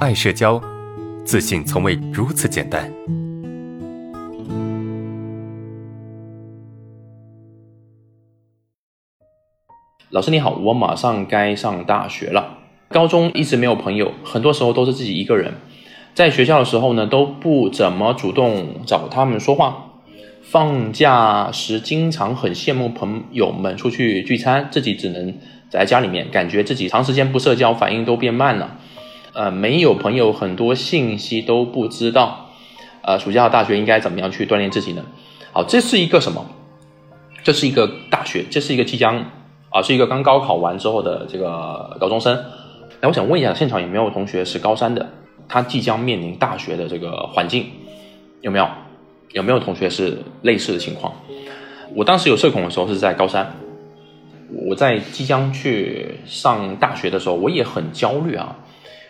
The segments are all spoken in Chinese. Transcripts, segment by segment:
爱社交，自信从未如此简单。老师你好，我马上该上大学了。高中一直没有朋友，很多时候都是自己一个人。在学校的时候呢，都不怎么主动找他们说话。放假时经常很羡慕朋友们出去聚餐，自己只能宅在家里面，感觉自己长时间不社交，反应都变慢了。呃，没有朋友，很多信息都不知道。呃，暑假大学应该怎么样去锻炼自己呢？好，这是一个什么？这是一个大学，这是一个即将啊，是一个刚高考完之后的这个高中生。那我想问一下，现场有没有同学是高三的？他即将面临大学的这个环境，有没有？有没有同学是类似的情况？我当时有社恐的时候是在高三，我在即将去上大学的时候，我也很焦虑啊，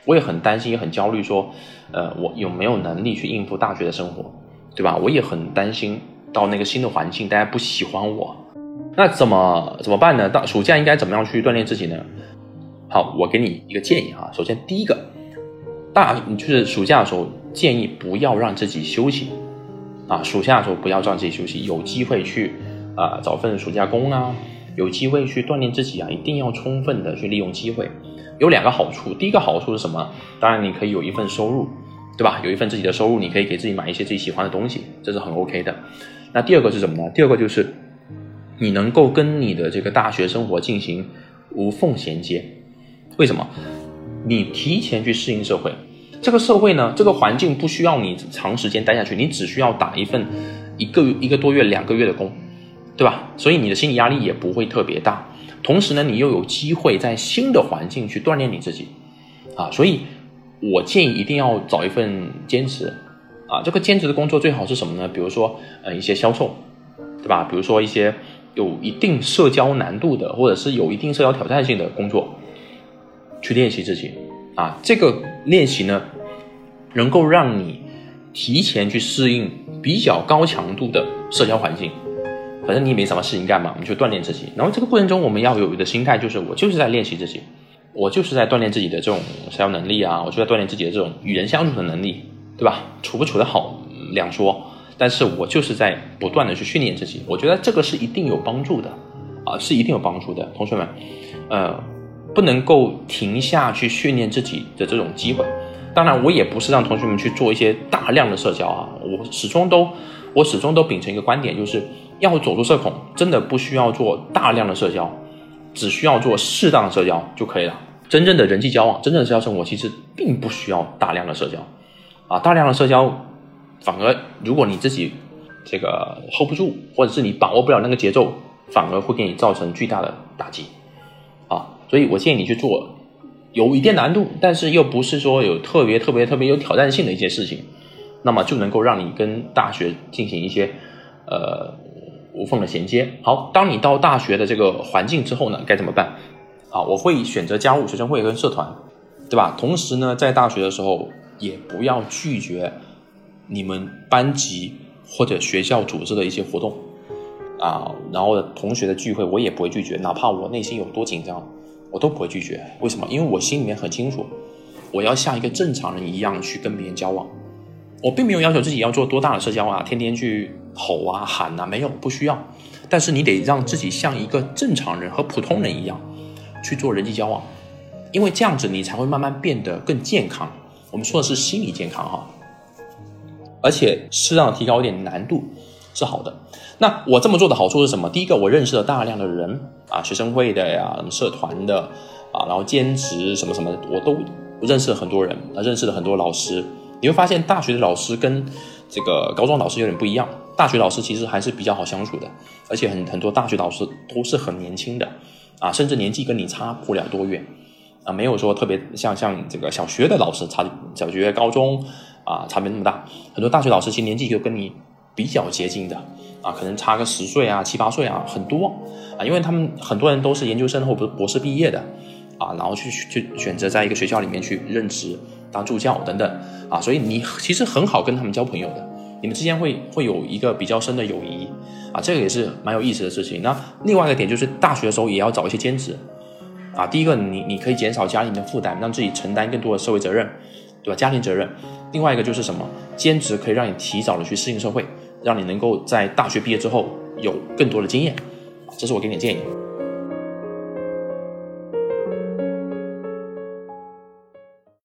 我也很担心，也很焦虑，说，呃，我有没有能力去应付大学的生活，对吧？我也很担心到那个新的环境，大家不喜欢我，那怎么怎么办呢？到暑假应该怎么样去锻炼自己呢？好，我给你一个建议啊，首先第一个，大就是暑假的时候，建议不要让自己休息。啊，暑假的时候不要让自己休息，有机会去啊找份暑假工啊，有机会去锻炼自己啊，一定要充分的去利用机会。有两个好处，第一个好处是什么？当然你可以有一份收入，对吧？有一份自己的收入，你可以给自己买一些自己喜欢的东西，这是很 OK 的。那第二个是什么呢？第二个就是你能够跟你的这个大学生活进行无缝衔接。为什么？你提前去适应社会。这个社会呢，这个环境不需要你长时间待下去，你只需要打一份一个一个多月、两个月的工，对吧？所以你的心理压力也不会特别大。同时呢，你又有机会在新的环境去锻炼你自己，啊，所以我建议一定要找一份兼职，啊，这个兼职的工作最好是什么呢？比如说呃一些销售，对吧？比如说一些有一定社交难度的，或者是有一定社交挑战性的工作，去练习自己。啊，这个练习呢，能够让你提前去适应比较高强度的社交环境。反正你也没什么事情干嘛，我们就锻炼自己。然后这个过程中，我们要有的心态就是，我就是在练习自己，我就是在锻炼自己的这种社交能力啊，我就在锻炼自己的这种与人相处的能力，对吧？处不处得好两说，但是我就是在不断的去训练自己。我觉得这个是一定有帮助的，啊，是一定有帮助的，同学们，呃。不能够停下去训练自己的这种机会，当然我也不是让同学们去做一些大量的社交啊，我始终都我始终都秉承一个观点，就是要走出社恐，真的不需要做大量的社交，只需要做适当的社交就可以了。真正的人际交往，真正的社交生活其实并不需要大量的社交，啊，大量的社交反而如果你自己这个 hold 不住，或者是你把握不了那个节奏，反而会给你造成巨大的打击，啊。所以我建议你去做有一定难度，但是又不是说有特别特别特别有挑战性的一些事情，那么就能够让你跟大学进行一些呃无缝的衔接。好，当你到大学的这个环境之后呢，该怎么办？啊，我会选择加入学生会跟社团，对吧？同时呢，在大学的时候也不要拒绝你们班级或者学校组织的一些活动啊，然后同学的聚会我也不会拒绝，哪怕我内心有多紧张。我都不会拒绝，为什么？因为我心里面很清楚，我要像一个正常人一样去跟别人交往。我并没有要求自己要做多大的社交啊，天天去吼啊喊啊，没有，不需要。但是你得让自己像一个正常人和普通人一样去做人际交往，因为这样子你才会慢慢变得更健康。我们说的是心理健康哈，而且适当的提高一点难度是好的。那我这么做的好处是什么？第一个，我认识了大量的人啊，学生会的呀，社团的啊，然后兼职什么什么，我都认识了很多人，认识了很多老师。你会发现，大学的老师跟这个高中老师有点不一样。大学老师其实还是比较好相处的，而且很很多大学老师都是很年轻的啊，甚至年纪跟你差不了多远啊，没有说特别像像这个小学的老师差小学、高中啊差别那么大。很多大学老师其实年纪就跟你比较接近的。啊，可能差个十岁啊，七八岁啊，很多啊，因为他们很多人都是研究生或者博士毕业的，啊，然后去去选择在一个学校里面去任职当助教等等，啊，所以你其实很好跟他们交朋友的，你们之间会会有一个比较深的友谊，啊，这个也是蛮有意思的事情。那另外一个点就是大学的时候也要找一些兼职，啊，第一个你你可以减少家里的负担，让自己承担更多的社会责任，对吧？家庭责任。另外一个就是什么？兼职可以让你提早的去适应社会，让你能够在大学毕业之后有更多的经验。这是我给你的建议。